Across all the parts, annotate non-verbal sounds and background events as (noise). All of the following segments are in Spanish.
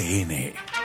RCN.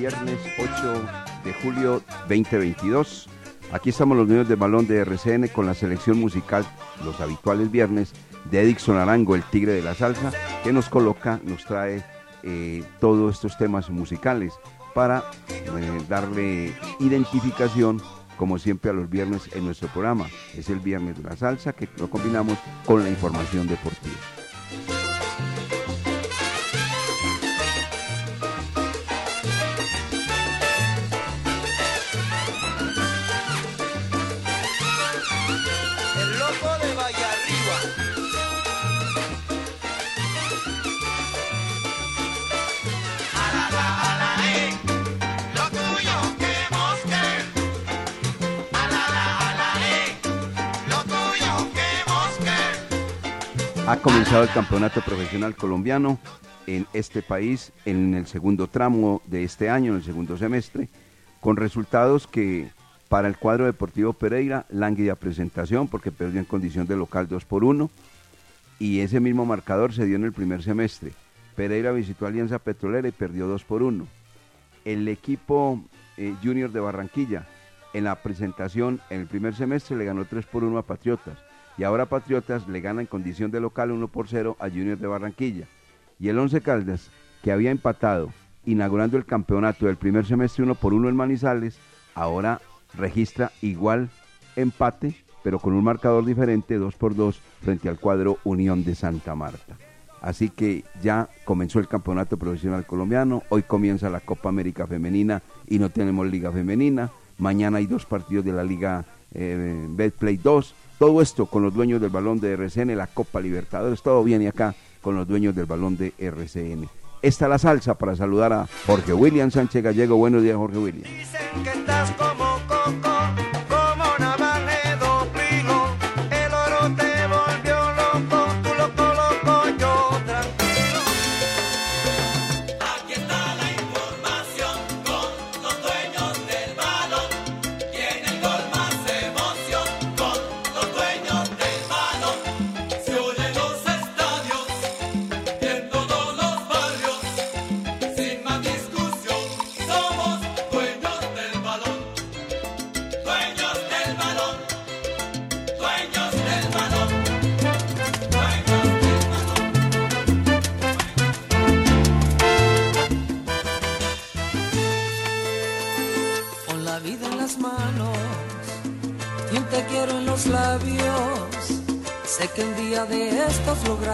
Viernes 8 de julio 2022. Aquí estamos los niños de balón de RCN con la selección musical, los habituales viernes, de Edixon Arango, el tigre de la salsa, que nos coloca, nos trae eh, todos estos temas musicales para eh, darle identificación, como siempre, a los viernes en nuestro programa. Es el viernes de la salsa que lo combinamos con la información deportiva. Ha comenzado el campeonato profesional colombiano en este país en el segundo tramo de este año, en el segundo semestre, con resultados que para el cuadro deportivo Pereira, lánguida presentación porque perdió en condición de local 2 por 1 y ese mismo marcador se dio en el primer semestre. Pereira visitó Alianza Petrolera y perdió 2 por 1. El equipo eh, Junior de Barranquilla en la presentación en el primer semestre le ganó 3 por 1 a Patriotas y ahora Patriotas le gana en condición de local 1 por 0 a Junior de Barranquilla. Y el Once Caldas, que había empatado inaugurando el campeonato del primer semestre 1 por 1 en Manizales, ahora registra igual empate, pero con un marcador diferente, 2 por 2 frente al cuadro Unión de Santa Marta. Así que ya comenzó el campeonato profesional colombiano, hoy comienza la Copa América Femenina y no tenemos Liga Femenina, mañana hay dos partidos de la Liga eh, Betplay 2, todo esto con los dueños del balón de RCN, la Copa Libertadores, todo viene acá con los dueños del balón de RCN. Esta la salsa para saludar a Jorge William Sánchez Gallego. Buenos días, Jorge William. Dicen que estás como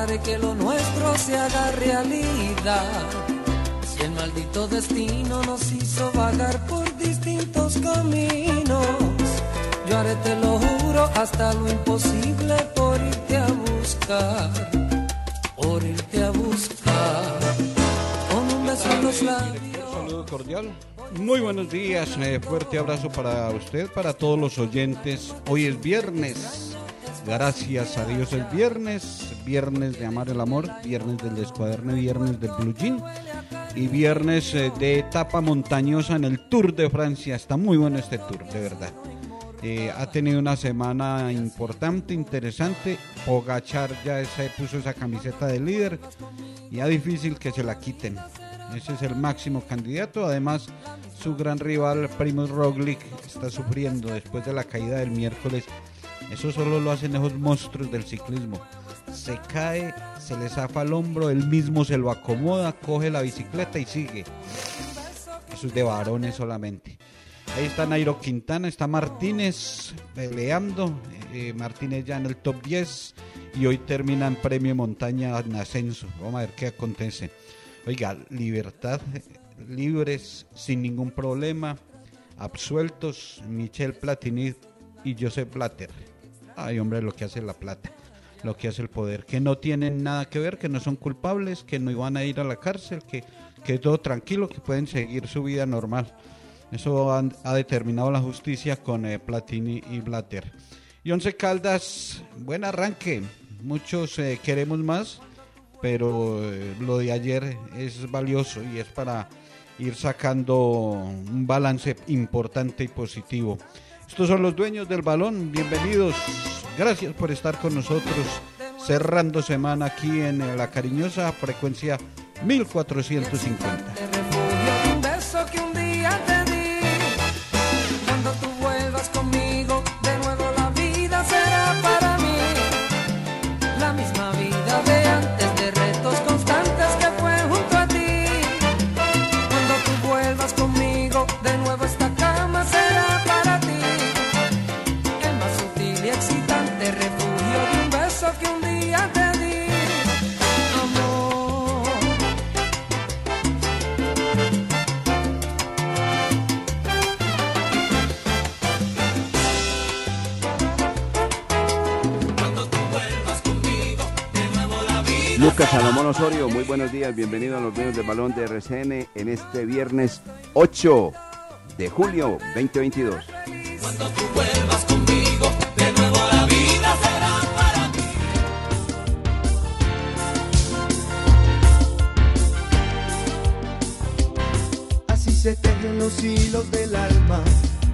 lograré que lo nuestro se haga realidad. Si el maldito destino nos hizo vagar por distintos caminos, yo haré, te lo juro, hasta lo imposible por irte a buscar, por irte a buscar. Con un beso en los labios. saludo cordial. Muy buenos días, eh, fuerte abrazo para usted, para todos los oyentes. Hoy es viernes. Gracias a Dios es viernes, viernes de amar el amor, viernes del descuaderne, viernes del blue jean y viernes eh, de etapa montañosa en el Tour de Francia. Está muy bueno este tour, de verdad. Eh, ha tenido una semana importante, interesante. Pogachar ya se puso esa camiseta de líder y es difícil que se la quiten. Ese es el máximo candidato. Además, su gran rival, Primo Roglic, está sufriendo después de la caída del miércoles. Eso solo lo hacen esos monstruos del ciclismo. Se cae, se le zafa el hombro, él mismo se lo acomoda, coge la bicicleta y sigue. Eso es de varones solamente. Ahí está Nairo Quintana, está Martínez peleando. eh, Martínez ya en el top 10 y hoy termina en premio montaña en ascenso. Vamos a ver qué acontece. Oiga, libertad, libres, sin ningún problema, absueltos, Michel Platini y Joseph Blatter. Ay, hombre, lo que hace la plata, lo que hace el poder, que no tienen nada que ver, que no son culpables, que no iban a ir a la cárcel, que, que todo tranquilo, que pueden seguir su vida normal. Eso ha determinado la justicia con eh, Platini y Blatter. Y Once Caldas, buen arranque. Muchos eh, queremos más, pero eh, lo de ayer es valioso y es para ir sacando un balance importante y positivo. Estos son los dueños del balón, bienvenidos, gracias por estar con nosotros. Cerrando semana aquí en la cariñosa frecuencia 1450. Lucas Salomón Osorio, muy buenos días, bienvenido a los dueños del balón de RCN en este viernes 8 de julio 2022. Cuando tú vuelvas conmigo, de nuevo la vida será para mí. Así se tejen los hilos del alma,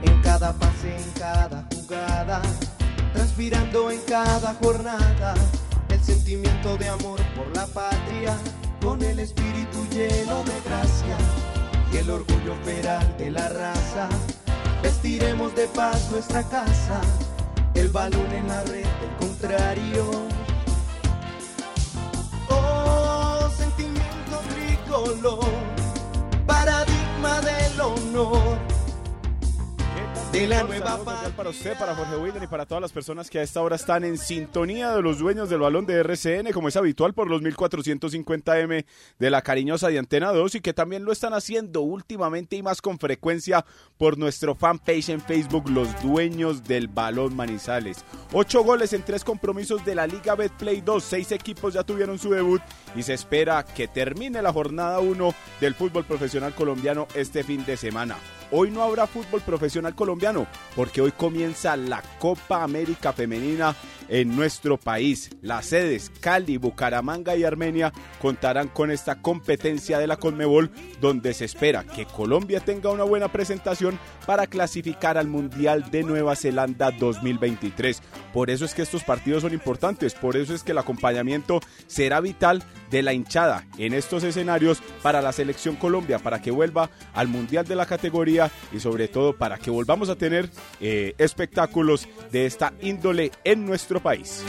en cada pase, en cada jugada, transpirando en cada jornada, sentimiento de amor por la patria, con el espíritu lleno de gracia y el orgullo feral de la raza. Vestiremos de paz nuestra casa, el balón en la red del contrario. Oh, sentimiento tricolor paradigma del honor de la nueva para usted, para Jorge Wilden y para todas las personas que a esta hora están en sintonía de los dueños del balón de RCN, como es habitual por los 1450M de la cariñosa de Antena 2 y que también lo están haciendo últimamente y más con frecuencia por nuestro fanpage en Facebook, los dueños del balón Manizales. Ocho goles en tres compromisos de la Liga Betplay 2, seis equipos ya tuvieron su debut y se espera que termine la jornada 1 del fútbol profesional colombiano este fin de semana. Hoy no habrá fútbol profesional colombiano porque hoy comienza la Copa América Femenina en nuestro país. Las sedes Cali, Bucaramanga y Armenia contarán con esta competencia de la Conmebol donde se espera que Colombia tenga una buena presentación para clasificar al Mundial de Nueva Zelanda 2023. Por eso es que estos partidos son importantes, por eso es que el acompañamiento será vital de la hinchada en estos escenarios para la selección Colombia, para que vuelva al Mundial de la categoría y sobre todo para que volvamos a tener eh, espectáculos de esta índole en nuestro país.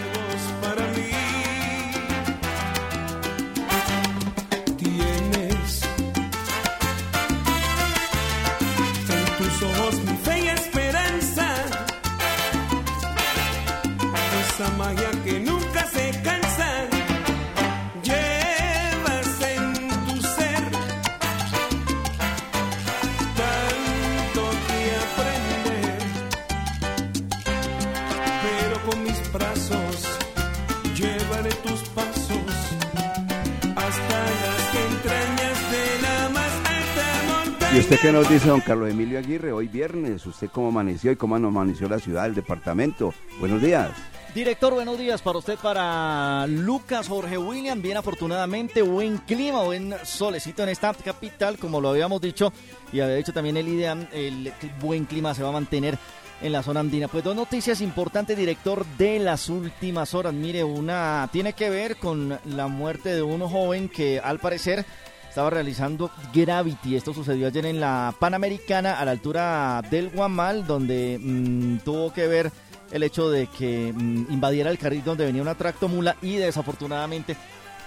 Usted qué nos dice, don Carlos Emilio Aguirre? Hoy viernes, ¿usted cómo amaneció y cómo amaneció la ciudad, el departamento? Buenos días. Director, buenos días para usted, para Lucas Jorge William. Bien, afortunadamente, buen clima, buen solecito en esta capital, como lo habíamos dicho, y había dicho también el IDEAM, el buen clima se va a mantener en la zona andina. Pues dos noticias importantes, director, de las últimas horas. Mire, una tiene que ver con la muerte de un joven que al parecer estaba realizando Gravity. Esto sucedió ayer en la Panamericana a la altura del Guamal, donde mm, tuvo que ver el hecho de que mm, invadiera el carril donde venía una tractomula y desafortunadamente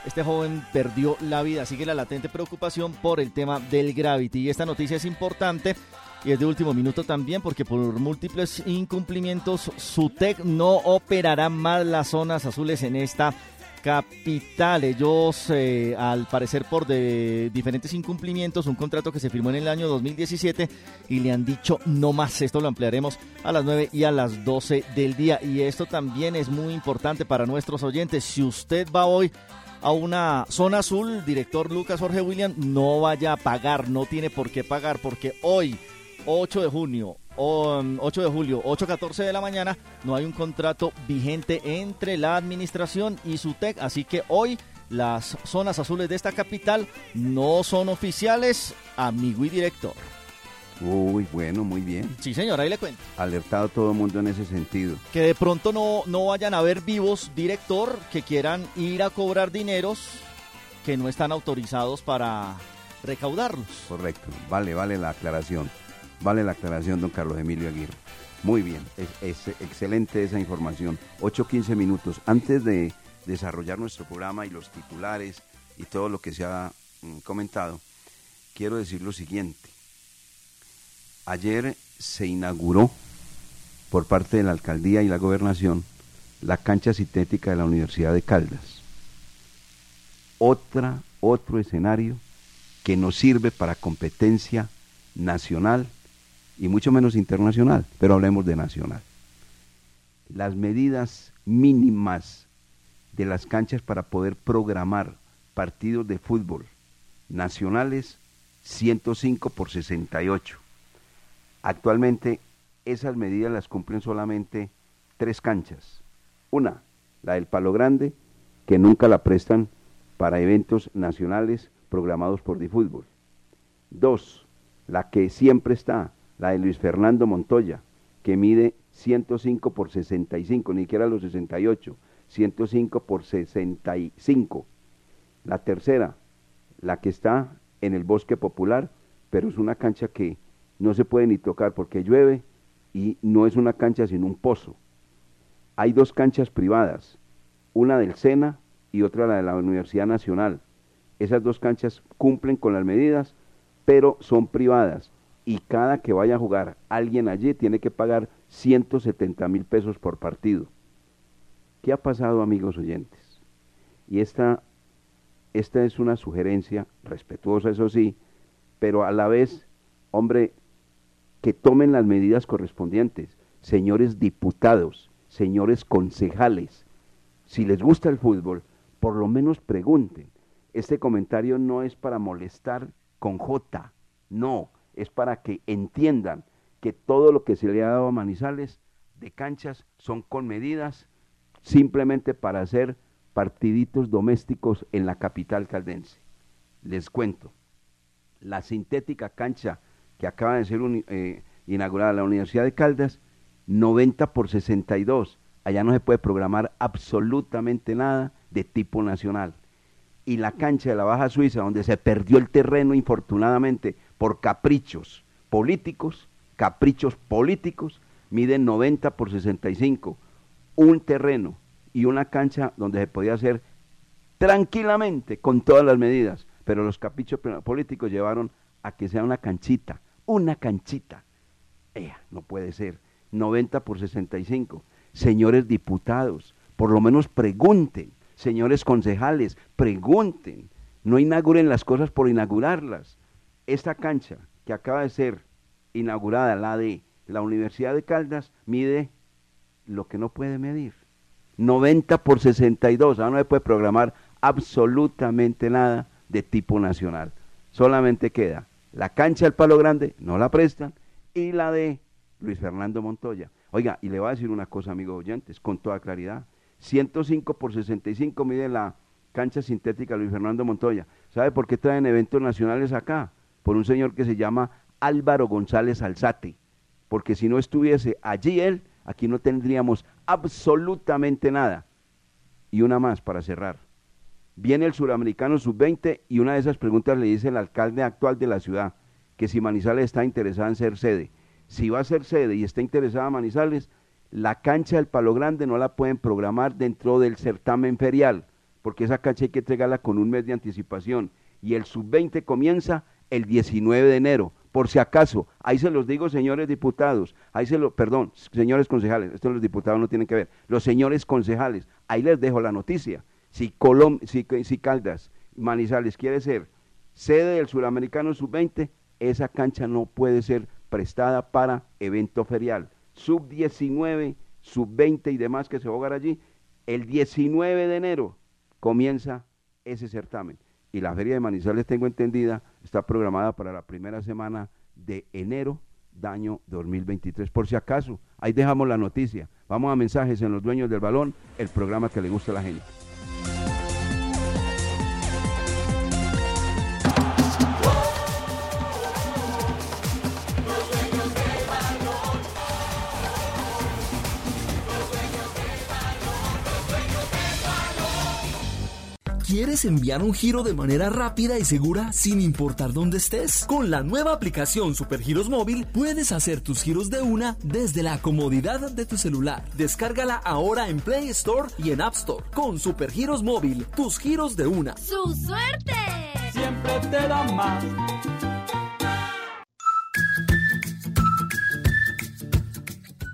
este joven perdió la vida. Sigue la latente preocupación por el tema del Gravity. Y esta noticia es importante y es de último minuto también porque por múltiples incumplimientos SUTEC no operará más las zonas azules en esta capital. Ellos, eh, al parecer, por de diferentes incumplimientos, un contrato que se firmó en el año 2017 y le han dicho no más. Esto lo ampliaremos a las 9 y a las 12 del día. Y esto también es muy importante para nuestros oyentes. Si usted va hoy a una zona azul, director Lucas Jorge William, no vaya a pagar, no tiene por qué pagar, porque hoy, 8 de junio, 8 de julio, 8.14 de la mañana, no hay un contrato vigente entre la administración y SUTEC, así que hoy las zonas azules de esta capital no son oficiales, amigo y director. Uy, bueno, muy bien. Sí, señor, ahí le cuento. Alertado todo el mundo en ese sentido. Que de pronto no, no vayan a ver vivos, director, que quieran ir a cobrar dineros que no están autorizados para recaudarlos. Correcto, vale, vale la aclaración. Vale la aclaración, don Carlos Emilio Aguirre. Muy bien, es, excelente esa información. 8-15 minutos. Antes de desarrollar nuestro programa y los titulares y todo lo que se ha mm, comentado, quiero decir lo siguiente. Ayer se inauguró por parte de la alcaldía y la gobernación la cancha sintética de la Universidad de Caldas. Otra, otro escenario que nos sirve para competencia nacional y mucho menos internacional, pero hablemos de nacional. Las medidas mínimas de las canchas para poder programar partidos de fútbol nacionales 105 por 68. Actualmente esas medidas las cumplen solamente tres canchas. Una, la del Palo Grande, que nunca la prestan para eventos nacionales programados por Difútbol. Dos, la que siempre está, la de Luis Fernando Montoya, que mide 105 por 65, ni siquiera los 68, 105 por 65. La tercera, la que está en el Bosque Popular, pero es una cancha que no se puede ni tocar porque llueve y no es una cancha sino un pozo. Hay dos canchas privadas, una del SENA y otra la de la Universidad Nacional. Esas dos canchas cumplen con las medidas, pero son privadas y cada que vaya a jugar alguien allí tiene que pagar 170 mil pesos por partido. ¿Qué ha pasado, amigos oyentes? Y esta, esta es una sugerencia respetuosa, eso sí, pero a la vez, hombre, que tomen las medidas correspondientes, señores diputados, señores concejales. Si les gusta el fútbol, por lo menos pregunten. Este comentario no es para molestar con J, no, es para que entiendan que todo lo que se le ha dado a Manizales de canchas son con medidas simplemente para hacer partiditos domésticos en la capital caldense. Les cuento, la sintética cancha que acaba de ser eh, inaugurada la Universidad de Caldas, 90 por 62. Allá no se puede programar absolutamente nada de tipo nacional. Y la cancha de la Baja Suiza, donde se perdió el terreno infortunadamente por caprichos políticos, caprichos políticos, mide 90 por 65. Un terreno y una cancha donde se podía hacer tranquilamente con todas las medidas, pero los caprichos políticos llevaron a que sea una canchita, una canchita. Ea, no puede ser. 90 por 65. Señores diputados, por lo menos pregunten. Señores concejales, pregunten. No inauguren las cosas por inaugurarlas. Esta cancha que acaba de ser inaugurada, la de la Universidad de Caldas, mide lo que no puede medir. 90 por 62. Ahora no se puede programar absolutamente nada de tipo nacional. Solamente queda La cancha del Palo Grande no la prestan y la de Luis Fernando Montoya. Oiga, y le voy a decir una cosa, amigos oyentes, con toda claridad. 105 por 65 mide la cancha sintética Luis Fernando Montoya. ¿Sabe por qué traen eventos nacionales acá? Por un señor que se llama Álvaro González Alzate. Porque si no estuviese allí él, aquí no tendríamos absolutamente nada. Y una más para cerrar. Viene el suramericano sub-20 y una de esas preguntas le dice el alcalde actual de la ciudad, que si Manizales está interesada en ser sede. Si va a ser sede y está interesada Manizales, la cancha del Palo Grande no la pueden programar dentro del certamen ferial, porque esa cancha hay que entregarla con un mes de anticipación. Y el sub-20 comienza el 19 de enero. Por si acaso, ahí se los digo, señores diputados, ahí se lo, perdón, señores concejales, esto los diputados no tienen que ver, los señores concejales, ahí les dejo la noticia. Si, Colom, si, Caldas, Manizales quiere ser sede del Suramericano Sub-20, esa cancha no puede ser prestada para evento ferial. Sub-19, Sub-20 y demás que se jugar allí, el 19 de enero comienza ese certamen. Y la Feria de Manizales, tengo entendida, está programada para la primera semana de enero de año 2023. Por si acaso, ahí dejamos la noticia. Vamos a mensajes en los dueños del balón, el programa que le gusta a la gente. ¿Quieres enviar un giro de manera rápida y segura sin importar dónde estés? Con la nueva aplicación Supergiros Móvil puedes hacer tus giros de una desde la comodidad de tu celular. Descárgala ahora en Play Store y en App Store. Con Supergiros Móvil, tus giros de una. ¡Su suerte! Siempre te da más.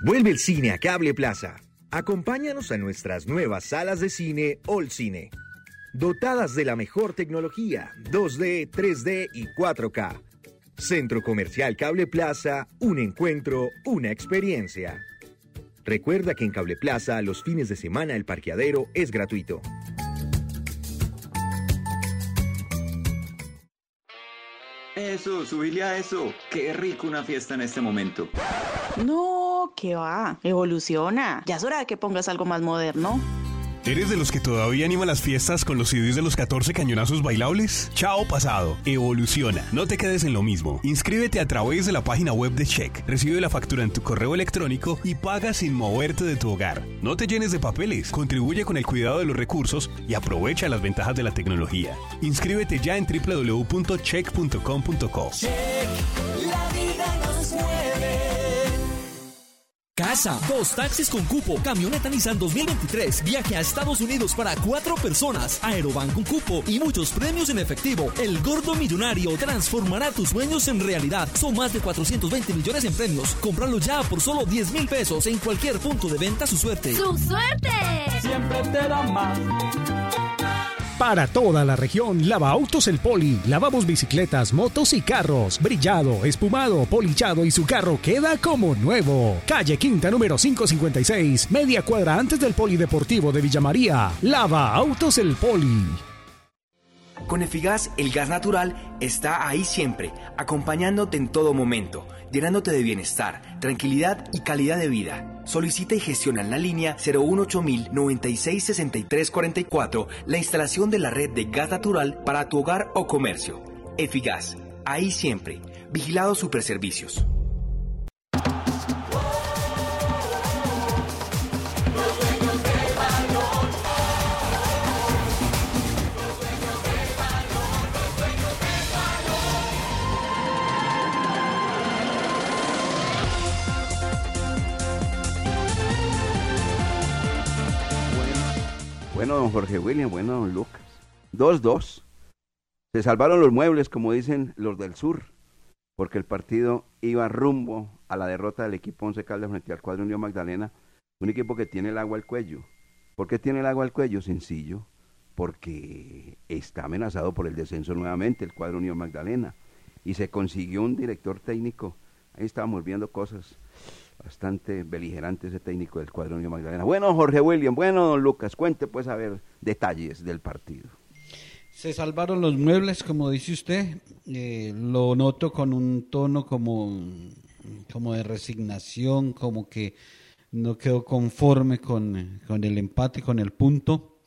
Vuelve el cine a Cable Plaza. Acompáñanos a nuestras nuevas salas de cine All Cine dotadas de la mejor tecnología, 2D, 3D y 4K. Centro Comercial Cable Plaza, un encuentro, una experiencia. Recuerda que en Cable Plaza los fines de semana el parqueadero es gratuito. Eso, subile a eso. Qué rico una fiesta en este momento. No, que va, evoluciona. Ya es hora de que pongas algo más moderno. ¿Eres de los que todavía anima las fiestas con los CDs de los 14 cañonazos bailables? Chao pasado, evoluciona, no te quedes en lo mismo. Inscríbete a través de la página web de Check, recibe la factura en tu correo electrónico y paga sin moverte de tu hogar. No te llenes de papeles, contribuye con el cuidado de los recursos y aprovecha las ventajas de la tecnología. Inscríbete ya en www.check.com.co. Check, Casa, dos taxis con cupo, camioneta Nissan 2023, viaje a Estados Unidos para cuatro personas, Aeroban con cupo y muchos premios en efectivo. El gordo millonario transformará tus sueños en realidad. Son más de 420 millones en premios. Cómpralo ya por solo 10 mil pesos en cualquier punto de venta su suerte. ¡Su suerte! Siempre te da más. Para toda la región, Lava Autos El Poli. Lavamos bicicletas, motos y carros. Brillado, espumado, polichado y su carro queda como nuevo. Calle Quinta número 556, media cuadra antes del Polideportivo de Villamaría. Lava Autos El Poli. Con Efigas, el gas natural está ahí siempre, acompañándote en todo momento, llenándote de bienestar, tranquilidad y calidad de vida. Solicita y gestiona en la línea 018 96 63 44 la instalación de la red de gas natural para tu hogar o comercio. Efigas, ahí siempre. Vigilado Superservicios. Bueno, don Jorge William, bueno, don Lucas. 2-2. Se salvaron los muebles, como dicen los del sur, porque el partido iba rumbo a la derrota del equipo Once Caldas frente al cuadro Unión Magdalena, un equipo que tiene el agua al cuello. ¿Por qué tiene el agua al cuello? Sencillo, porque está amenazado por el descenso nuevamente el cuadro Unión Magdalena. Y se consiguió un director técnico. Ahí estábamos viendo cosas bastante beligerante ese técnico del cuadro Unión Magdalena. Bueno, Jorge William, bueno, don Lucas, cuente pues a ver detalles del partido. Se salvaron los muebles, como dice usted. Eh, lo noto con un tono como, como de resignación, como que no quedó conforme con, con el empate, con el punto.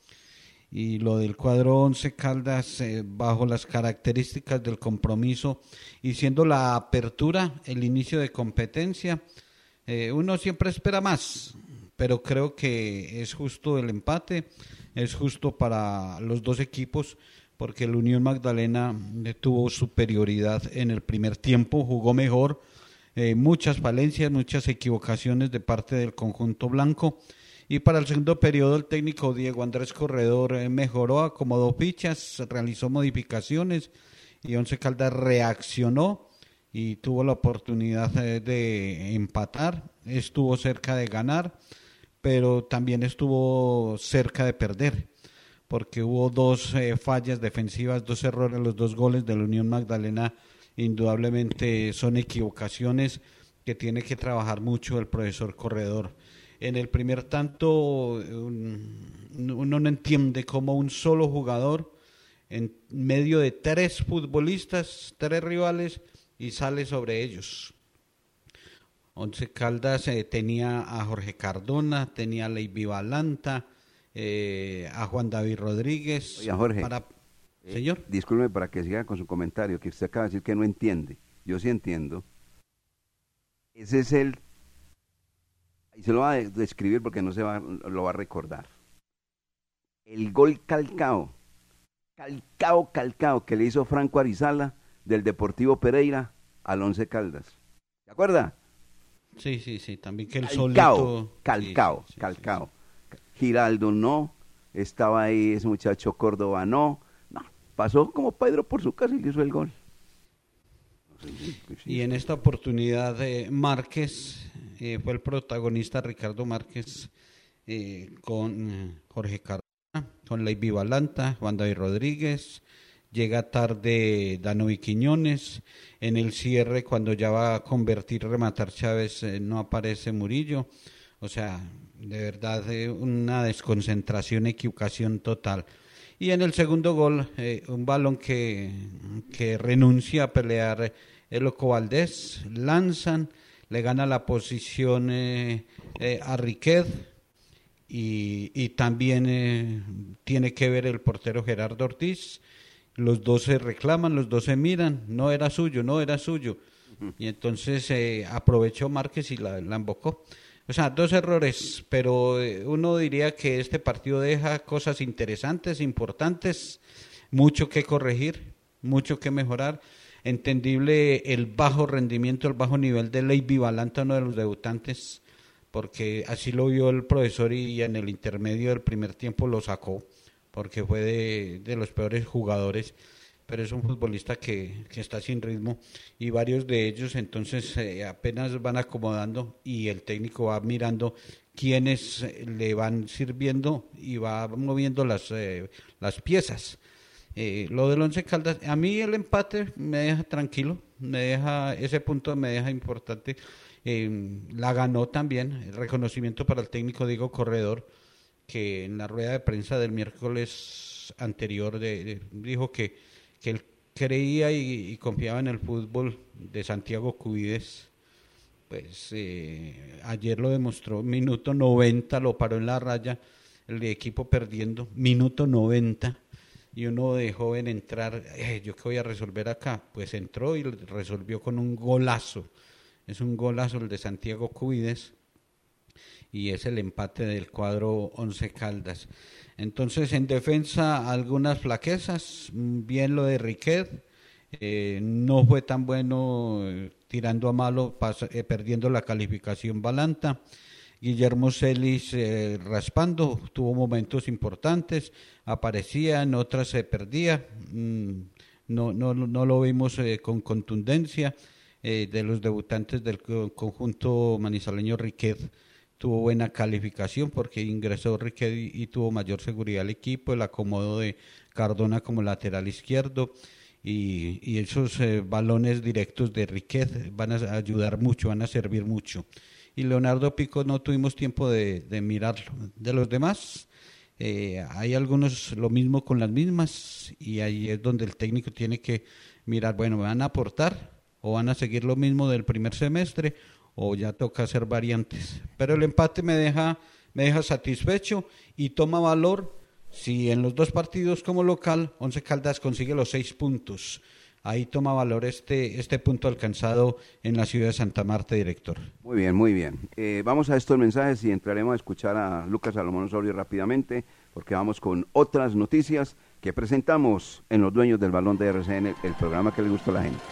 Y lo del cuadro 11 Caldas, eh, bajo las características del compromiso y siendo la apertura, el inicio de competencia, eh, uno siempre espera más, pero creo que es justo el empate, es justo para los dos equipos porque el Unión Magdalena tuvo superioridad en el primer tiempo, jugó mejor, eh, muchas falencias, muchas equivocaciones de parte del conjunto blanco. Y para el segundo periodo el técnico Diego Andrés Corredor eh, mejoró, acomodó fichas, realizó modificaciones y Once Caldas reaccionó y tuvo la oportunidad de empatar, estuvo cerca de ganar, pero también estuvo cerca de perder porque hubo dos eh, fallas defensivas, dos errores, los dos goles de la Unión Magdalena indudablemente son equivocaciones que tiene que trabajar mucho el profesor Corredor. En el primer tanto uno no entiende cómo un solo jugador en medio de tres futbolistas, tres rivales y sale sobre ellos. Once Caldas eh, tenía a Jorge Cardona, tenía a Leiby Balanta, eh, a Juan David Rodríguez. Oiga, Jorge. Para... Eh, Señor. disculpe para que siga con su comentario, que usted acaba de decir que no entiende. Yo sí entiendo. Ese es el... Y se lo va a describir porque no se va, lo va a recordar. El gol calcao, calcao, calcao, que le hizo Franco Arizala del Deportivo Pereira al Once Caldas. ¿Se acuerda? Sí, sí, sí, también que el calcao, solito... calcao, Sí, sí, sí, calcao. Giraldo no, estaba ahí ese muchacho Córdoba no, no, pasó como Pedro por su casa y le hizo el gol. Y en esta oportunidad eh, Márquez eh, fue el protagonista Ricardo Márquez eh, con eh, Jorge Cardona, con Leiby Balanta, Juan David Rodríguez, llega tarde Danovi Quiñones, en el cierre cuando ya va a convertir, rematar Chávez, eh, no aparece Murillo, o sea, de verdad eh, una desconcentración, equivocación total. Y en el segundo gol, eh, un balón que, que renuncia a pelear el Loco Valdés, lanzan, le gana la posición a Riquet y, y también tiene que ver el portero Gerardo Ortiz. Los dos se reclaman, los dos se miran, no era suyo, no era suyo. Y entonces eh, aprovechó Márquez y la, la embocó. O sea, dos errores, pero eh, uno diría que este partido deja cosas interesantes, importantes, mucho que corregir, mucho que mejorar. Entendible el bajo rendimiento, el bajo nivel de Leiby Balanta, uno de los debutantes, porque así lo vio el profesor y, y en el intermedio del primer tiempo lo sacó, porque fue de, de los peores jugadores pero es un futbolista que, que está sin ritmo y varios de ellos entonces eh, apenas van acomodando y el técnico va mirando quiénes eh, le van sirviendo y va moviendo las, eh, las piezas. Eh, lo del Once Caldas, a mí el empate me deja tranquilo, me deja ese punto me deja importante. Eh, la ganó también, el reconocimiento para el técnico Diego Corredor, que en la rueda de prensa del miércoles anterior dijo que que él creía y, confiaba en el fútbol de Santiago Cubides. Pues eh, ayer lo demostró, minuto 90 lo paró en la raya, el equipo perdiendo, minuto 90, y uno de joven entrar, "Eh, ¿yo qué voy a resolver acá? Pues entró y resolvió con un golazo, es un golazo el de Santiago Cubides, y es el empate del cuadro Once Caldas. Entonces, en defensa, algunas flaquezas, mm, bien lo de Riquet, eh, no fue tan bueno eh, tirando a malo, eh, perdiendo la calificación Balanta. Guillermo Celis raspando, tuvo momentos importantes, aparecía, en otras se perdía, mm, no, no, no lo vimos con contundencia de los debutantes del co- conjunto manizaleño Riquet tuvo buena calificación porque ingresó Riquet y, tuvo mayor seguridad al equipo, el acomodo de Cardona como lateral izquierdo y, y esos eh, balones directos de Riquet van a ayudar mucho, van a servir mucho. Y Leonardo Pico no tuvimos tiempo de, de mirarlo. De los demás, Eh, hay algunos lo mismo con las mismas y ahí es donde el técnico tiene que mirar, bueno, ¿van a aportar o van a seguir lo mismo del primer semestre o ya toca hacer variantes? Pero el empate me deja, me deja satisfecho y toma valor si en los dos partidos como local Once Caldas consigue los seis puntos. Ahí toma valor este, este punto alcanzado en la ciudad de Santa Marta, director. Muy bien, muy bien. Eh, vamos a estos mensajes y entraremos a escuchar a Lucas Salomón Osorio rápidamente, porque vamos con otras noticias que presentamos en Los Dueños del Balón de RCN, el programa que le gusta a la gente.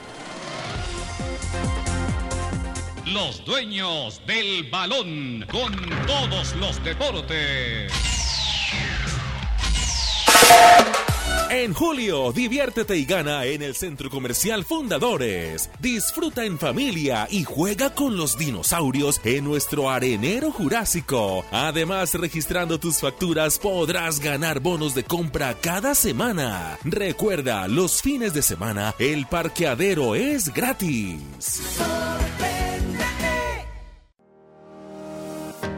Los dueños del balón con todos los deportes. En julio, diviértete y gana en el Centro Comercial Fundadores. Disfruta en familia y juega con los dinosaurios en nuestro arenero jurásico. Además, registrando tus facturas podrás ganar bonos de compra cada semana. Recuerda, los fines de semana el parqueadero es gratis. Yeah.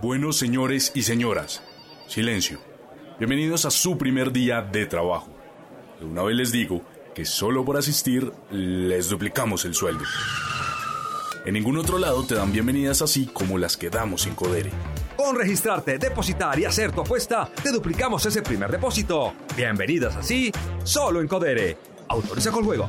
Buenos señores y señoras, silencio. Bienvenidos a su primer día de trabajo. De una vez les digo que solo por asistir les duplicamos el sueldo. En ningún otro lado te dan bienvenidas así como las que damos en Codere. Con registrarte, depositar y hacer tu apuesta, te duplicamos ese primer depósito. Bienvenidas así, solo en Codere. Autoriza con juego.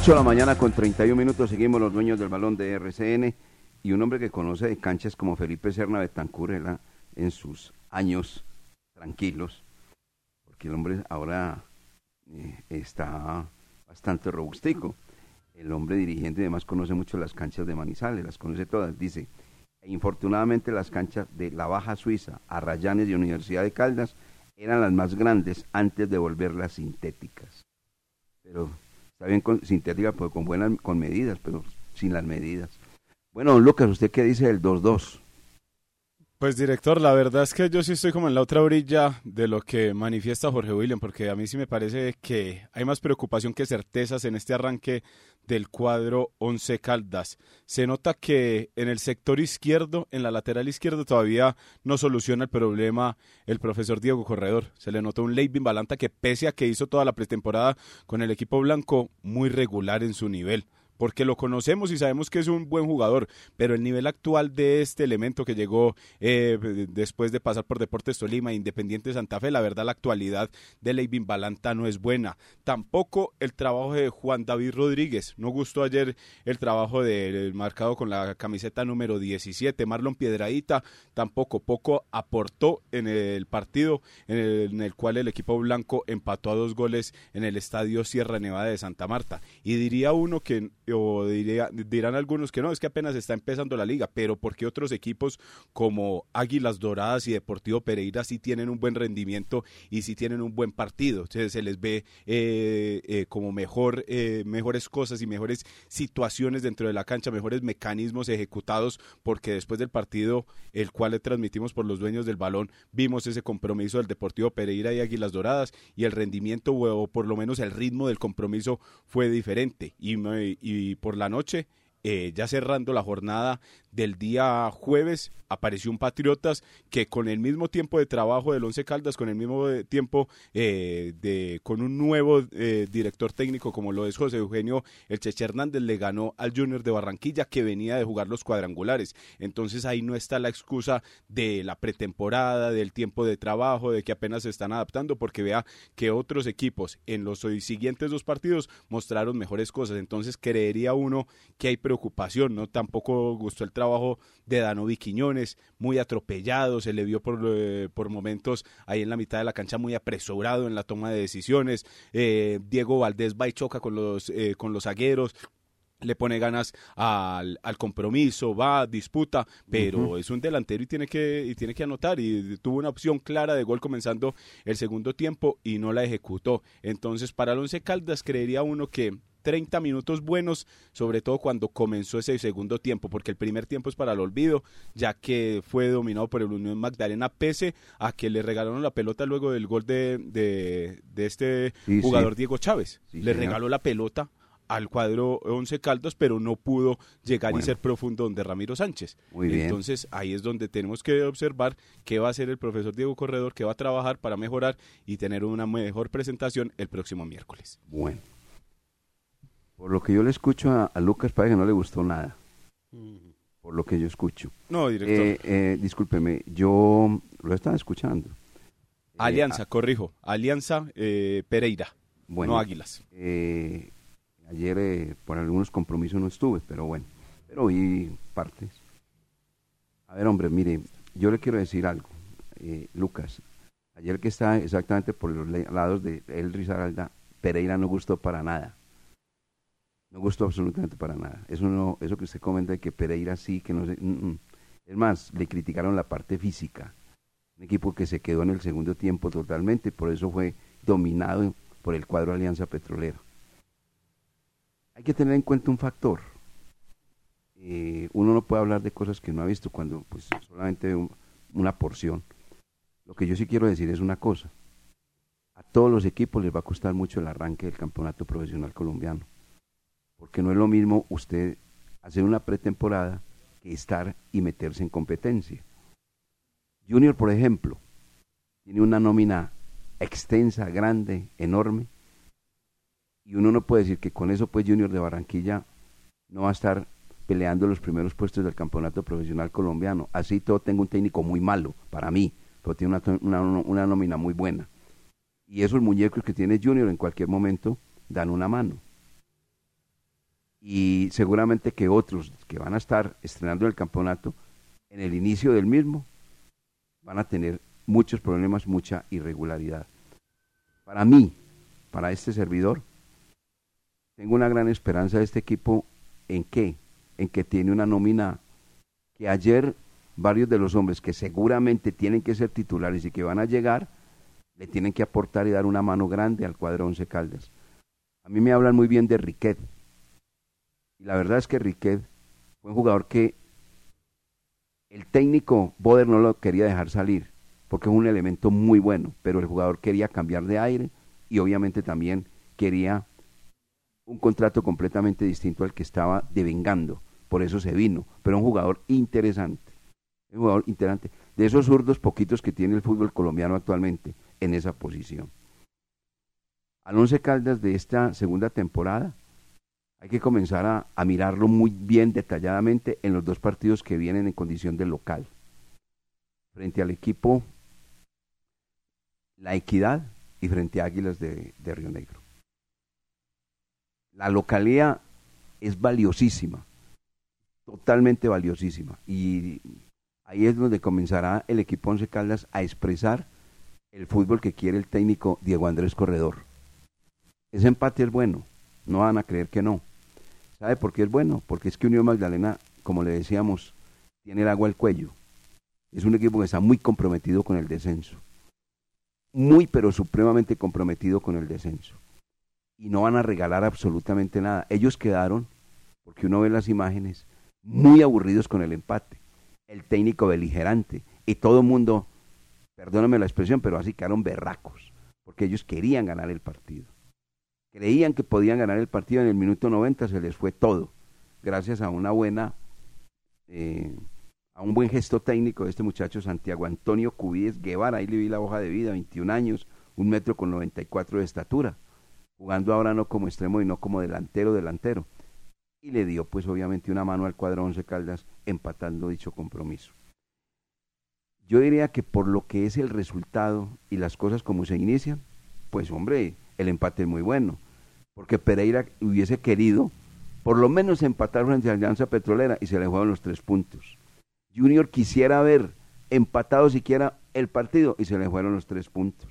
Ocho de la mañana con 31 minutos seguimos los dueños del balón de RCN y un hombre que conoce de canchas como Felipe Serna Betancur en sus años tranquilos, porque el hombre ahora eh, está bastante robustico. El hombre dirigente además conoce mucho las canchas de Manizales, las conoce todas. Dice, infortunadamente las canchas de la Baja Suiza, Arrayanes y Universidad de Caldas eran las más grandes antes de volverlas sintéticas. Pero está bien con, sintética, pues con buenas, con medidas, pero sin las medidas. Bueno, Lucas, ¿usted qué dice del 2-2? Pues director, la verdad es que yo sí estoy como en la otra orilla de lo que manifiesta Jorge William, porque a mí sí me parece que hay más preocupación que certezas en este arranque del cuadro Once Caldas. Se nota que en el sector izquierdo, en la lateral izquierda, todavía no soluciona el problema el profesor Diego Corredor. Se le notó un Leivin Balanta que pese a que hizo toda la pretemporada con el equipo blanco, muy regular en su nivel porque lo conocemos y sabemos que es un buen jugador, pero el nivel actual de este elemento que llegó eh, después de pasar por Deportes Tolima Independiente Santa Fe, la verdad la actualidad de Leivin Balanta no es buena. Tampoco el trabajo de Juan David Rodríguez, no gustó ayer el trabajo del marcado con la camiseta número 17, Marlon Piedradita, tampoco poco aportó en el partido en el cual el equipo blanco empató a dos goles en el estadio Sierra Nevada de Santa Marta. Y diría uno que o diría- dirán algunos que no, es que apenas está empezando la liga, pero porque otros equipos como Águilas Doradas y Deportivo Pereira sí tienen un buen rendimiento y sí tienen un buen partido. Entonces se les ve eh, eh, como mejor, eh, mejores cosas y mejores situaciones dentro de la cancha, mejores mecanismos ejecutados, porque después del partido, el cual le transmitimos por los dueños del balón, vimos ese compromiso del Deportivo Pereira y Águilas Doradas y el rendimiento o por lo menos el ritmo del compromiso fue diferente. Y, me- y por la noche, eh, ya cerrando la jornada del día jueves, apareció un Patriotas que con el mismo tiempo de trabajo del Once Caldas, con el mismo eh, tiempo eh, de con un nuevo director técnico como lo es José Eugenio El Cheche Hernández, le ganó al Junior de Barranquilla que venía de jugar los cuadrangulares. Entonces ahí no está la excusa de la pretemporada, del tiempo de trabajo, de que apenas se están adaptando, porque vea que otros equipos en los siguientes dos partidos mostraron mejores cosas. Entonces creería uno que hay preocupación, ¿no? Tampoco gustó el trabajo de Danovi Quiñones, muy atropellado, se le vio por, eh, por momentos ahí en la mitad de la cancha muy apresurado en la toma de decisiones. Eh, Diego Valdés va y choca con los, eh, con los zagueros, le pone ganas al, al compromiso, va, disputa, pero es un delantero y tiene que y tiene que anotar y tuvo una opción clara de gol comenzando el segundo tiempo y no la ejecutó. Entonces, para el Once Caldas creería uno que 30 minutos buenos, sobre todo cuando comenzó ese segundo tiempo, porque el primer tiempo es para el olvido, ya que fue dominado por el Unión Magdalena, pese a que le regalaron la pelota luego del gol de, de, de este Sí, jugador sí. Diego Chávez. Sí, le señor. regaló la pelota al cuadro Once Caldas, pero no pudo llegar y ser profundo donde Ramiro Sánchez. Muy bien. Entonces ahí es donde tenemos que observar qué va a hacer el profesor Diego Corredor, que va a trabajar para mejorar y tener una mejor presentación el próximo miércoles. Bueno. Por lo que yo le escucho a, a Lucas, parece que no le gustó nada. Por lo que yo escucho. No, director. Eh, eh, discúlpeme, yo lo estaba escuchando. Alianza, corrijo. Alianza eh, Pereira, Bueno, no Águilas. eh, ayer eh, por algunos compromisos no estuve, pero bueno, pero vi partes. A ver, hombre, mire, yo le quiero decir algo. Eh, Lucas, ayer que está exactamente por los lados de El Rizaralda, Pereira no gustó para nada. No gustó absolutamente para nada. Eso no, eso que usted comenta de que Pereira sí, que no sé. mm, mm. Es más, le criticaron la parte física. Un equipo que se quedó en el segundo tiempo totalmente, por eso fue dominado por el cuadro Alianza Petrolera. Hay que tener en cuenta un factor. Eh, uno no puede hablar de cosas que no ha visto cuando pues solamente un- una porción. Lo que yo sí quiero decir es una cosa. A todos los equipos les va a costar mucho el arranque del campeonato profesional colombiano. Porque no es lo mismo usted hacer una pretemporada que estar y meterse en competencia. Junior, por ejemplo, tiene una nómina extensa, grande, enorme, y uno no puede decir que con eso pues Junior de Barranquilla no va a estar peleando los primeros puestos del campeonato profesional colombiano. Así todo tengo un técnico muy malo para mí, pero tiene una, una, una nómina muy buena. Y esos muñecos que tiene Junior en cualquier momento dan una mano. Y seguramente que otros que van a estar estrenando el campeonato, en el inicio del mismo, van a tener muchos problemas, mucha irregularidad. Para mí, para este servidor, tengo una gran esperanza de este equipo en qué? En que tiene una nómina que ayer varios de los hombres que seguramente tienen que ser titulares y que van a llegar, le tienen que aportar y dar una mano grande al cuadro Once Caldas. A mí me hablan muy bien de Riquet. Y la verdad es que Riquet fue un jugador que el técnico Boder no lo quería dejar salir, porque es un elemento muy bueno, pero el jugador quería cambiar de aire y obviamente también quería un contrato completamente distinto al que estaba devengando. Por eso se vino, pero un jugador interesante. Un jugador interesante. De esos zurdos poquitos que tiene el fútbol colombiano actualmente en esa posición. Al Once Caldas de esta segunda temporada hay que comenzar a, mirarlo muy bien detalladamente en los dos partidos que vienen en condición de local. Frente al equipo La Equidad y frente a Águilas de, de Río Negro. La localidad es valiosísima, totalmente valiosísima. Y ahí es donde comenzará el equipo Once Caldas a expresar el fútbol que quiere el técnico Diego Andrés Corredor. Ese empate es bueno, no van a creer que no. ¿Sabe por qué es bueno? Porque es que Unión Magdalena, como le decíamos, tiene el agua al cuello. Es un equipo que está muy comprometido con el descenso. Muy, pero supremamente comprometido con el descenso. Y no van a regalar absolutamente nada. Ellos quedaron, porque uno ve las imágenes, muy aburridos con el empate. El técnico beligerante. Y todo el mundo, perdóname la expresión, pero así quedaron berracos. Porque ellos querían ganar el partido. Creían que podían ganar el partido en el minuto 90, se les fue todo. Gracias a una buena, eh, a un buen gesto técnico de este muchacho Santiago Antonio Cubides Guevara. Ahí le vi la hoja de vida, 21 años, un metro con 94 de estatura. Jugando ahora no como extremo y no como delantero, delantero y le dio pues obviamente una mano al cuadro Once Caldas empatando dicho compromiso. Yo diría que por lo que es el resultado y las cosas como se inician, pues hombre, el empate es muy bueno, porque Pereira hubiese querido por lo menos empatar frente a Alianza Petrolera y se le juegan los tres puntos. Junior quisiera haber empatado siquiera el partido y se le fueron los tres puntos.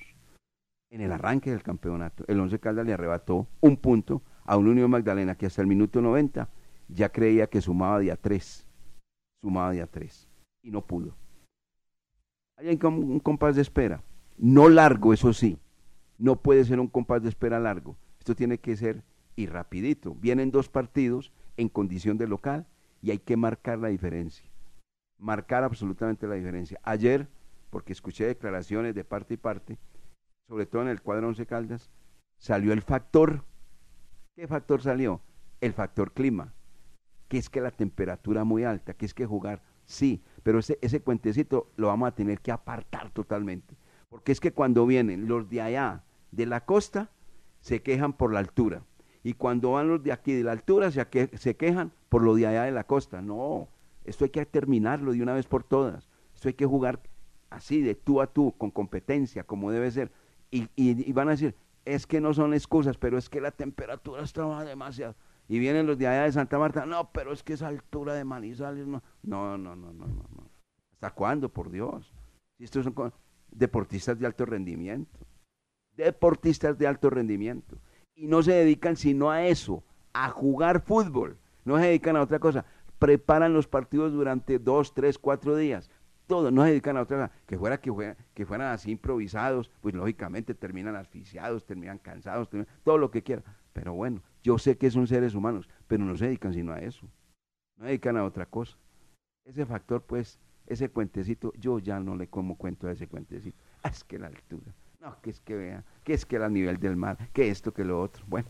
En el arranque del campeonato, el Once Caldas le arrebató un punto a un Unión Magdalena que hasta el minuto 90 ya creía que sumaba día 3, sumaba día 3 y no pudo. Hay un compás de espera, no largo, eso sí, no puede ser un compás de espera largo, esto tiene que ser y rapidito. Vienen dos partidos en condición de local y hay que marcar la diferencia, marcar absolutamente la diferencia. Ayer, porque escuché declaraciones de parte y parte, sobre todo en el cuadro Once Caldas, salió el factor ¿Qué factor salió? El factor clima, que es que la temperatura muy alta, que es que jugar, sí, pero ese, ese cuentecito lo vamos a tener que apartar totalmente, porque es que cuando vienen los de allá, de la costa, se quejan por la altura, y cuando van los de aquí de la altura, se, que, se quejan por lo de allá de la costa. No, esto hay que terminarlo de una vez por todas, esto hay que jugar así, de tú a tú, con competencia, como debe ser, y, y van a decir, es que no son excusas, pero es que la temperatura estaba demasiado. Y vienen los de allá de Santa Marta, no, pero es que esa altura de Manizales, no, no, no, no, no, no. ¿Hasta cuándo, por Dios? Estos son deportistas de alto rendimiento, deportistas de alto rendimiento, y no se dedican sino a eso, a jugar fútbol, no se dedican a otra cosa, preparan los partidos durante dos, tres, cuatro días, todo, no se dedican a otra cosa. Que fuera que, fueran así improvisados, pues lógicamente terminan asfixiados, terminan cansados, todo lo que quieran. Pero bueno, yo sé que son seres humanos, pero no se dedican sino a eso. No se dedican a otra cosa. Ese factor, pues, ese cuentecito, yo ya no le como cuento a ese cuentecito. Ah, es que la altura, no, que es que vea, que es que el nivel del mar, que esto, que lo otro. Bueno,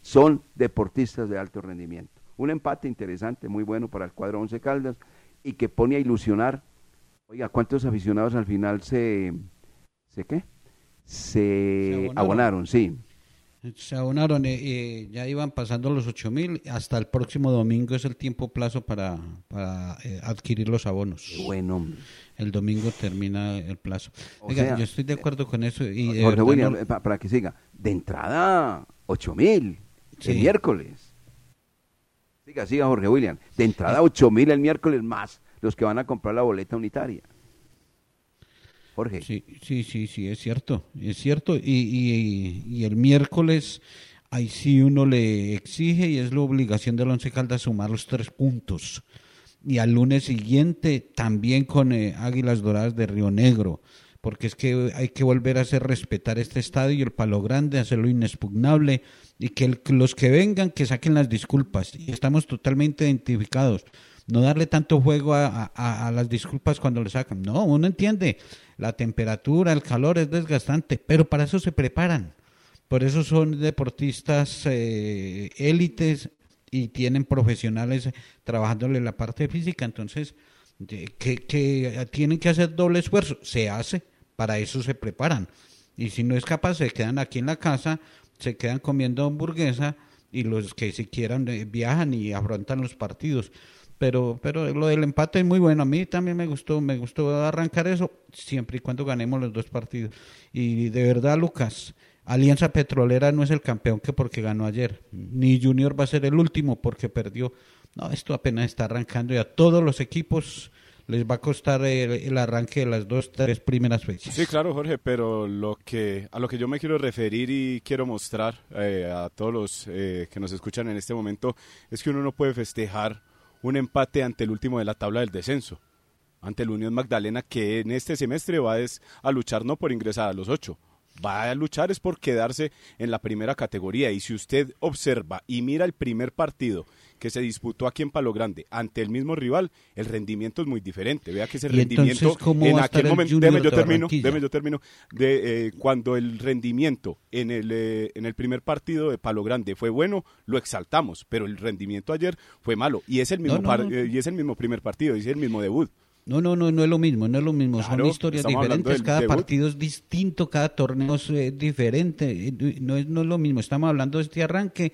son deportistas de alto rendimiento. Un empate interesante, muy bueno para el cuadro Once Caldas y que pone a ilusionar Oiga, ¿cuántos aficionados al final se, se qué? Se, abonaron. sí. Se abonaron, eh, eh, ya iban pasando los ocho mil, hasta el próximo domingo es el tiempo plazo para, para eh, adquirir los abonos. Bueno. El domingo termina el plazo. Oiga, yo estoy de acuerdo con eso. Y Jorge William, para que siga, de entrada ocho mil, el miércoles. Siga, siga Jorge William, de entrada ocho mil el miércoles más los que van a comprar la boleta unitaria. Jorge. Sí, sí, sí, sí, es cierto, es cierto. Y, y, el miércoles ahí sí uno le exige y es la obligación del Once Caldas sumar los tres puntos. Y al lunes siguiente también con eh, Águilas Doradas de Río Negro, porque es que hay que volver a hacer respetar este estadio, y el palo grande, hacerlo inexpugnable y que los que vengan que saquen las disculpas. Y estamos totalmente identificados no darle tanto juego a, las disculpas cuando le sacan. No, uno entiende, la temperatura, el calor es desgastante, pero para eso se preparan. Por eso son deportistas eh, élites y tienen profesionales trabajándole la parte física. Entonces, que, que tienen que hacer doble esfuerzo, se hace, para eso se preparan. Y si no es capaz, se quedan aquí en la casa, se quedan comiendo hamburguesa y los que si quieran eh, viajan y afrontan los partidos pero, pero lo del empate es muy bueno. A mí también me gustó, me gustó arrancar eso, siempre y cuando ganemos los dos partidos. Y de verdad, Lucas, Alianza Petrolera no es el campeón que porque ganó ayer, ni Junior va a ser el último porque perdió. No, esto apenas está arrancando y a todos los equipos les va a costar el, arranque de las dos, tres primeras fechas. Sí, claro, Jorge, pero lo que a lo que yo me quiero referir y quiero mostrar eh, a todos los eh, que nos escuchan en este momento es que uno no puede festejar un empate ante el último de la tabla del descenso, ante el Unión Magdalena que en este semestre va a luchar no por ingresar a los ocho, va a luchar es por quedarse en la primera categoría y si usted observa y mira el primer partido que se disputó aquí en Palo Grande ante el mismo rival, el rendimiento es muy diferente. Vea que ese ¿Y entonces rendimiento cómo en aquel el momento, deme yo de termino, deme yo termino, de eh, cuando el rendimiento en el eh, en el primer partido de Palo Grande fue bueno, lo exaltamos, pero el rendimiento ayer fue malo y es el mismo No, no, par- no. eh, y es el mismo primer partido, y es el mismo debut. No, no, no, no es lo mismo, no es lo mismo, Claro, son historias diferentes, cada debut. partido es distinto, cada torneo es eh, diferente, eh, no es, no es lo mismo, estamos hablando de este arranque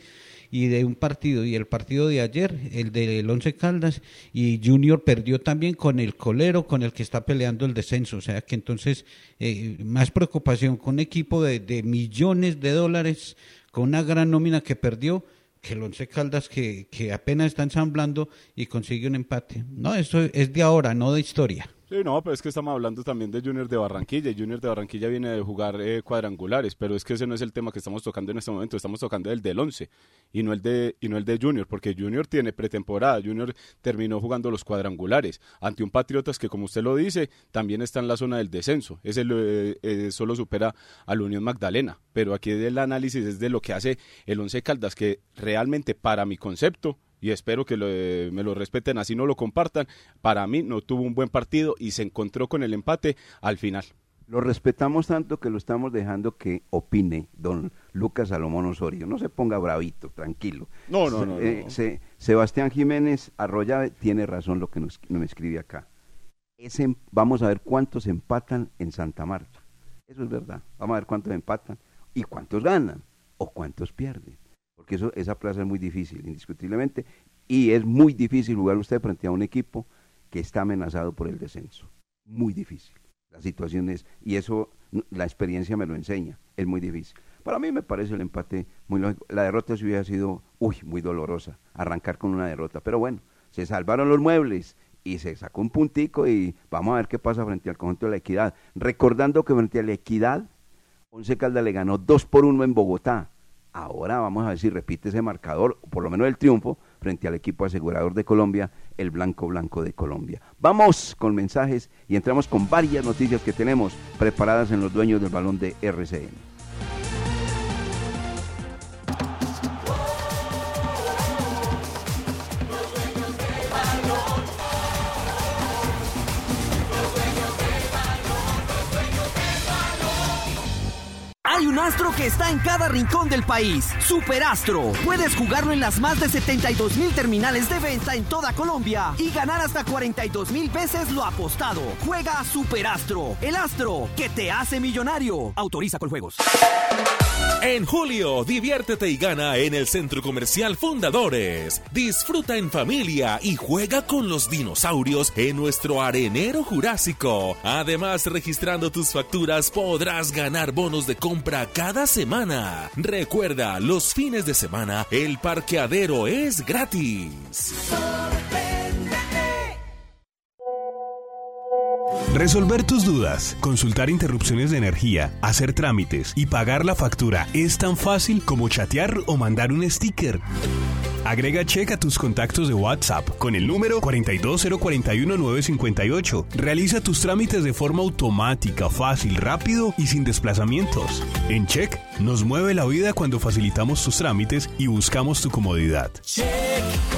y de un partido, y el partido de ayer, el del Once Caldas, y Junior perdió también con el colero con el que está peleando el descenso, o sea que entonces eh, más preocupación con un equipo de, de millones de dólares, con una gran nómina que perdió, que el Once Caldas que, que apenas está ensamblando y consigue un empate. No, esto es de ahora, no de historia. Sí, no, pero es que estamos hablando también de Junior de Barranquilla. Junior de Barranquilla viene de jugar eh, cuadrangulares, pero es que ese no es el tema que estamos tocando en este momento. Estamos tocando el del 11 y no el de y no el de Junior, porque Junior tiene pretemporada. Junior terminó jugando los cuadrangulares ante un Patriotas que, como usted lo dice, también está en la zona del descenso. Ese eh, eh, solo supera al Unión Magdalena. Pero aquí el análisis es de lo que hace el 11 Caldas, que realmente para mi concepto y espero que lo- eh, me lo respeten, así no lo compartan. Para mí no tuvo un buen partido y se encontró con el empate al final. Lo respetamos tanto que lo estamos dejando que opine don Lucas Salomón Osorio. No se ponga bravito, tranquilo. No, no, no, Eh, no. se- Sebastián Jiménez Arroyave tiene razón lo que nos, nos escribe acá. Ese em- vamos a ver cuántos empatan en Santa Marta. Eso es verdad. Vamos a ver cuántos empatan y cuántos ganan o cuántos pierden. Porque eso, esa plaza es muy difícil, indiscutiblemente. Y es muy difícil jugar usted frente a un equipo que está amenazado por el descenso. Muy difícil. La situación es, y eso la experiencia me lo enseña, es muy difícil. Para mí me parece el empate muy lógico. La derrota si hubiera sido, uy, muy dolorosa, arrancar con una derrota. Pero bueno, se salvaron los muebles y se sacó un puntico y vamos a ver qué pasa frente al conjunto de la equidad. Recordando que frente a la equidad, Once Caldas le ganó 2 por 1 en Bogotá. Ahora vamos a ver si repite ese marcador, por lo menos el triunfo, frente al equipo asegurador de Colombia, el Blanco Blanco de Colombia. Vamos con mensajes y entramos con varias noticias que tenemos preparadas en los dueños del balón de RCN. Hay un astro que está en cada rincón del país. Superastro. Puedes jugarlo en las más de 72 mil terminales de venta en toda Colombia y ganar hasta 42 mil veces lo apostado. Juega Superastro. El astro que te hace millonario. Autoriza con juegos. En julio, diviértete y gana en el Centro Comercial Fundadores. Disfruta en familia y juega con los dinosaurios en nuestro arenero jurásico. Además, registrando tus facturas podrás ganar bonos de compra cada semana. Recuerda, los fines de semana el parqueadero es gratis. Resolver tus dudas, consultar interrupciones de energía, hacer trámites y pagar la factura es tan fácil como chatear o mandar un sticker. Agrega check a tus contactos de WhatsApp con el número 42041-958. Realiza tus trámites de forma automática, fácil, rápido y sin desplazamientos. En Check nos mueve la vida cuando facilitamos tus trámites y buscamos tu comodidad. La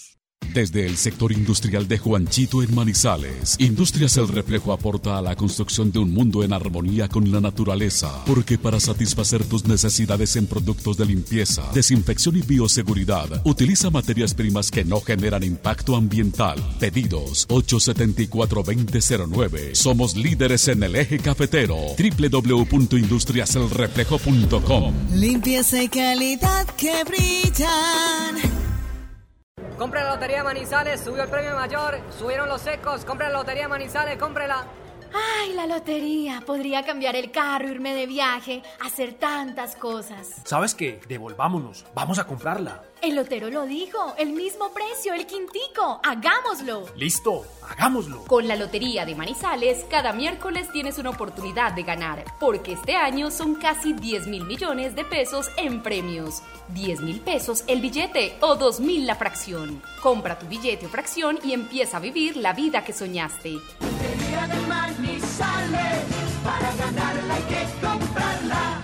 Desde el sector industrial de Juanchito en Manizales, Industrias El Reflejo aporta a la construcción de un mundo en armonía con la naturaleza, porque para satisfacer tus necesidades en productos de limpieza, desinfección y bioseguridad, utiliza materias primas que no generan impacto ambiental. Pedidos 874-2009. Somos líderes en el eje cafetero. www.industriaselreflejo.com. Limpieza y calidad que brillan. Compre la Lotería Manizales, subió el premio mayor, subieron los secos, compre la Lotería Manizales, cómprela. Ay, la lotería. Podría cambiar el carro, irme de viaje, hacer tantas cosas. ¿Sabes qué? Devolvámonos. Vamos a comprarla. El lotero lo dijo, el mismo precio, el quintico. Hagámoslo. Listo, hagámoslo. Con la Lotería de Manizales, cada miércoles tienes una oportunidad de ganar, porque este año son casi 10 mil millones de pesos en premios. 10 mil pesos el billete o 2 mil la fracción. Compra tu billete o fracción y empieza a vivir la vida que soñaste. Lotería de Manizales, para ganarla hay que comprarla.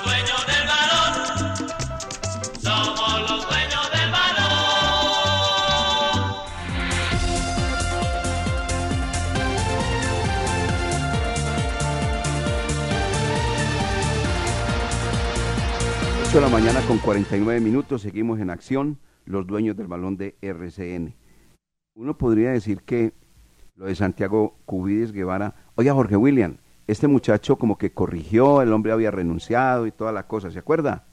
8 de la mañana con 49 minutos, seguimos en acción, los dueños del balón de RCN. Uno podría decir que lo de Santiago Cubides Guevara, oiga Jorge William, este muchacho como que corrigió, el hombre había renunciado y toda la cosa, ¿se acuerda?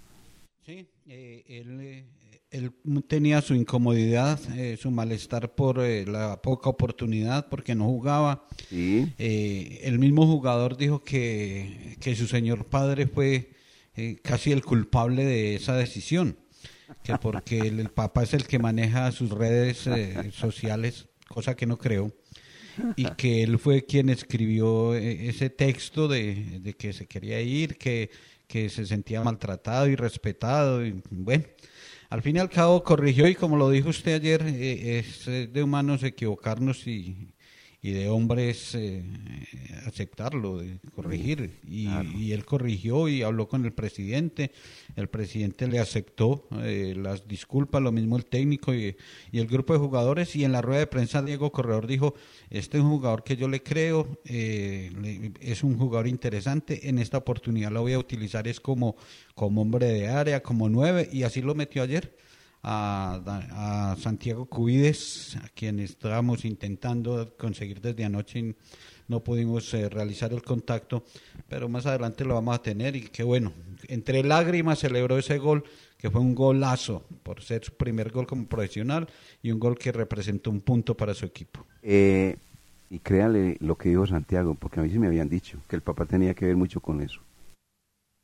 Sí, eh, él, eh, él tenía su incomodidad, eh, su malestar por la poca oportunidad, porque no jugaba. Sí. El mismo jugador dijo que, que su señor padre fue eh, casi el culpable de esa decisión, que porque el, el papá es el que maneja sus redes eh, sociales, cosa que no creo, y que él fue quien escribió eh, ese texto de, de que se quería ir, que, que se sentía maltratado y respetado, y bueno. Al fin y al cabo corrigió y como lo dijo usted ayer, es de humanos equivocarnos y, y de hombres eh, aceptarlo, de corregir. Y, y él corrigió y habló con el presidente. El presidente le aceptó eh, las disculpas, lo mismo el técnico y, y el grupo de jugadores. Y en la rueda de prensa Diego Corredor dijo, este es un jugador que yo le creo, eh, le- es un jugador interesante. En esta oportunidad lo voy a utilizar es como, como hombre de área, como nueve. Y así lo metió ayer a, a Santiago Cubides, a quien estábamos intentando conseguir desde anoche no pudimos eh, realizar el contacto, pero más adelante lo vamos a tener y qué bueno, entre lágrimas celebró ese gol, que fue un golazo por ser su primer gol como profesional y un gol que representó un punto para su equipo. Eh, y créale lo que dijo Santiago, porque a mí sí me habían dicho que el papá tenía que ver mucho con eso.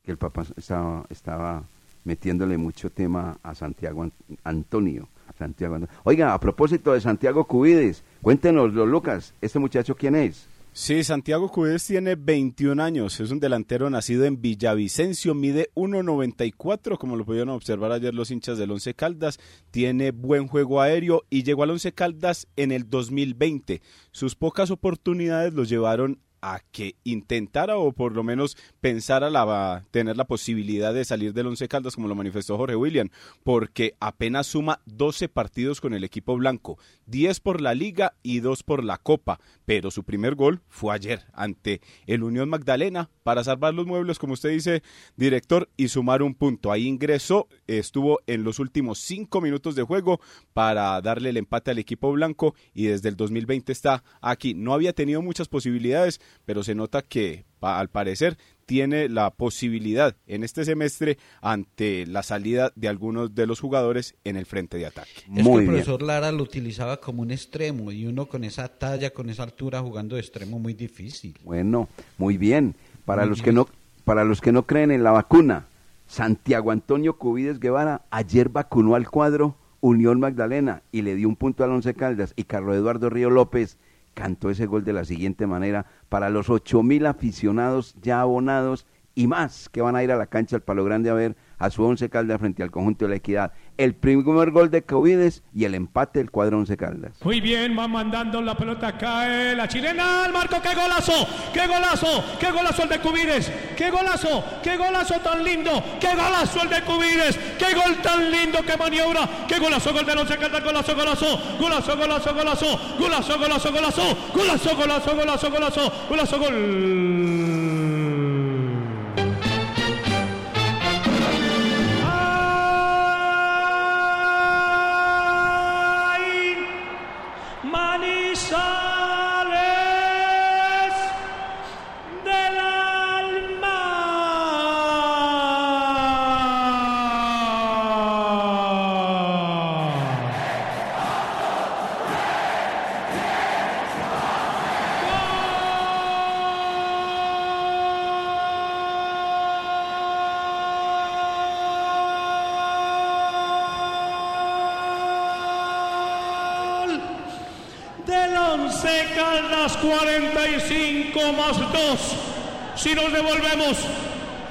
Que el papá estaba, estaba metiéndole mucho tema a Santiago An- Antonio. Santiago. Oiga, a propósito de Santiago Cubides, cuéntenos, Lucas, ¿este muchacho quién es? Sí, Santiago Cubides tiene 21 años, es un delantero nacido en Villavicencio, mide 1.94, como lo pudieron observar ayer los hinchas del Once Caldas, tiene buen juego aéreo y llegó al Once Caldas en el 2020. Sus pocas oportunidades lo llevaron a que intentara o por lo menos pensara la, tener la posibilidad de salir del Once Caldas, como lo manifestó Jorge William, porque apenas suma 12 partidos con el equipo blanco, 10 por la liga y 2 por la copa, pero su primer gol fue ayer ante el Unión Magdalena para salvar los muebles, como usted dice, director, y sumar un punto. Ahí ingresó, estuvo en los últimos 5 minutos de juego para darle el empate al equipo blanco y desde el 2020 está aquí. No había tenido muchas posibilidades, pero se nota que al parecer tiene la posibilidad en este semestre ante la salida de algunos de los jugadores en el frente de ataque. Es que el profesor Lara lo utilizaba como un extremo y uno con esa talla, con esa altura jugando de extremo muy difícil. Bueno, muy bien. Para Muy los bien. que no para los que no creen en la vacuna, Santiago Antonio Cubides Guevara ayer vacunó al cuadro Unión Magdalena y le dio un punto al Once Caldas y Carlos Eduardo Río López cantó ese gol de la siguiente manera. Para los ocho mil aficionados ya abonados y más que van a ir a la cancha al Palo Grande a ver a su Once Caldas frente al conjunto de la Equidad. El primer gol de Covides y el empate del cuadro Once Caldas. Muy bien, va mandando la pelota, cae la chilena al marco. ¡Qué golazo! ¡Qué golazo! ¡Qué golazo el de Cubides! ¡Qué golazo! ¡Qué golazo tan lindo! ¡Qué golazo el de Cubides! ¡Qué gol tan lindo! ¡Qué maniobra! ¡Qué golazo gol de Once Caldas! ¡Golazo, golazo! ¡Golazo, golazo, golazo! ¡Golazo, golazo, golazo! ¡Golazo, golazo, golazo, golazo! ¡Golazo, gol! Once Caldas 45 más 2. Si nos devolvemos,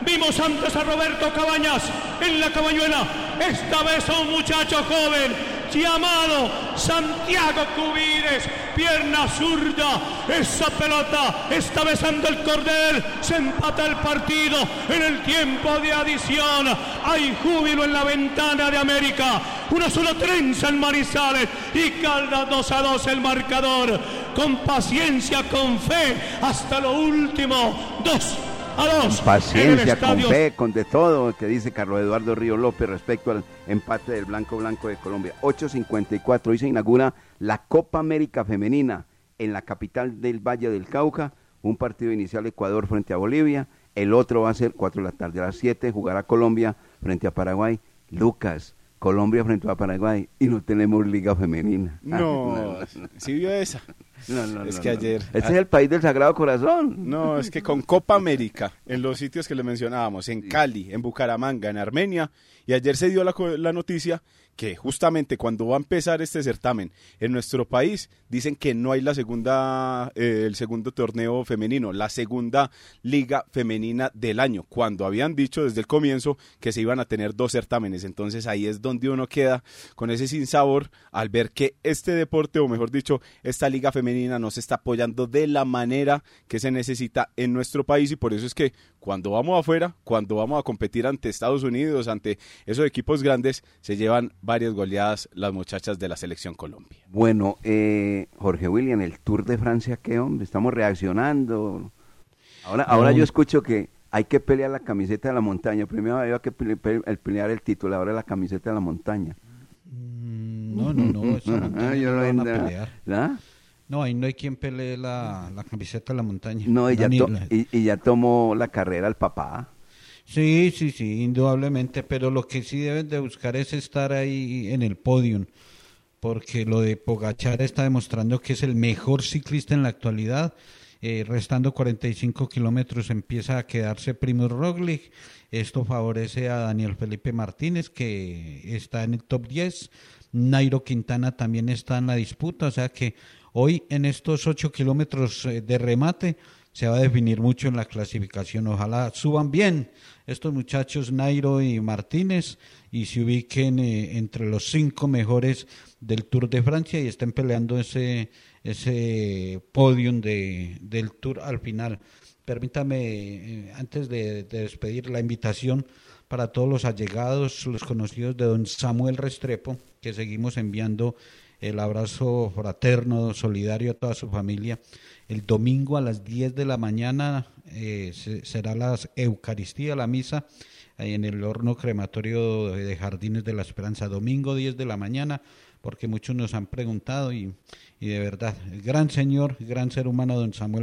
vimos antes a Roberto Cabañas en la cabañuela. Esta vez a un muchacho joven llamado Santiago Cubires, pierna zurda. Esa pelota está besando el cordel. Se empata el partido en el tiempo de adición. Hay júbilo en la ventana de América. Una sola trenza en Marizales y Caldas 2 a 2 el marcador. Con paciencia, con fe, hasta lo último. 2 a 2. Con paciencia, con fe, con de todo, que dice Carlos Eduardo Río López respecto al empate del Blanco Blanco de Colombia. 8.54, hoy se inaugura la Copa América Femenina en la capital del Valle del Cauca. Un partido inicial Ecuador frente a Bolivia, el otro va a ser 4 de la tarde. A las 7 jugará Colombia frente a Paraguay. Lucas, Colombia frente a Paraguay y no tenemos liga femenina. (laughs) No, ¿sí vio esa? No, no, es no, que no. ayer... Este es el país del Sagrado Corazón. No, es que con Copa América, en los sitios que le mencionábamos, en Cali, en Bucaramanga, en Armenia, y ayer se dio la, la noticia que justamente cuando va a empezar este certamen en nuestro país, dicen que no hay la segunda, eh, el segundo torneo femenino, la segunda liga femenina del año, cuando habían dicho desde el comienzo que se iban a tener dos certámenes. Entonces ahí es donde uno queda con ese sinsabor al ver que este deporte, o mejor dicho, esta liga femenina no se está apoyando de la manera que se necesita en nuestro país y por eso es que cuando vamos afuera, cuando vamos a competir ante Estados Unidos, ante esos equipos grandes, se llevan varias goleadas las muchachas de la selección Colombia. Bueno, eh, Jorge William, el Tour de Francia, ¿qué hombre? Estamos reaccionando. Ahora, ahora No. yo escucho que hay que pelear la camiseta de la montaña. Primero había que pele- pe- el pelear el título, ahora la camiseta de la montaña. No, no, no, montaña (laughs) Yo no no la van a pelear. ¿Ah? No, ahí no hay quien pelee la, la camiseta de la montaña. No, y ya, y, y ya tomó la carrera el papá. Sí, sí, sí, indudablemente, pero lo que sí deben de buscar es estar ahí en el podium, porque lo de Pogachar está demostrando que es el mejor ciclista en la actualidad. Eh, restando 45 kilómetros empieza a quedarse Primo Roglic. Esto favorece a Daniel Felipe Martínez, que está en el top 10. Nairo Quintana también está en la disputa, o sea que hoy en estos 8 kilómetros eh, de remate se va a definir mucho en la clasificación. Ojalá suban bien estos muchachos Nairo y Martínez y se ubiquen eh, entre los cinco mejores del Tour de Francia y estén peleando ese ese podium de, del Tour al final. Permítame, eh, antes de, de despedir, la invitación para todos los allegados, los conocidos de don Samuel Restrepo, que seguimos enviando el abrazo fraterno, solidario a toda su familia. El domingo a las 10 de la mañana eh, se- será la Eucaristía, la misa, en el horno crematorio de de Jardines de la Esperanza. Domingo 10 de la mañana, porque muchos nos han preguntado y, y de verdad, el gran señor, gran ser humano, don Samuel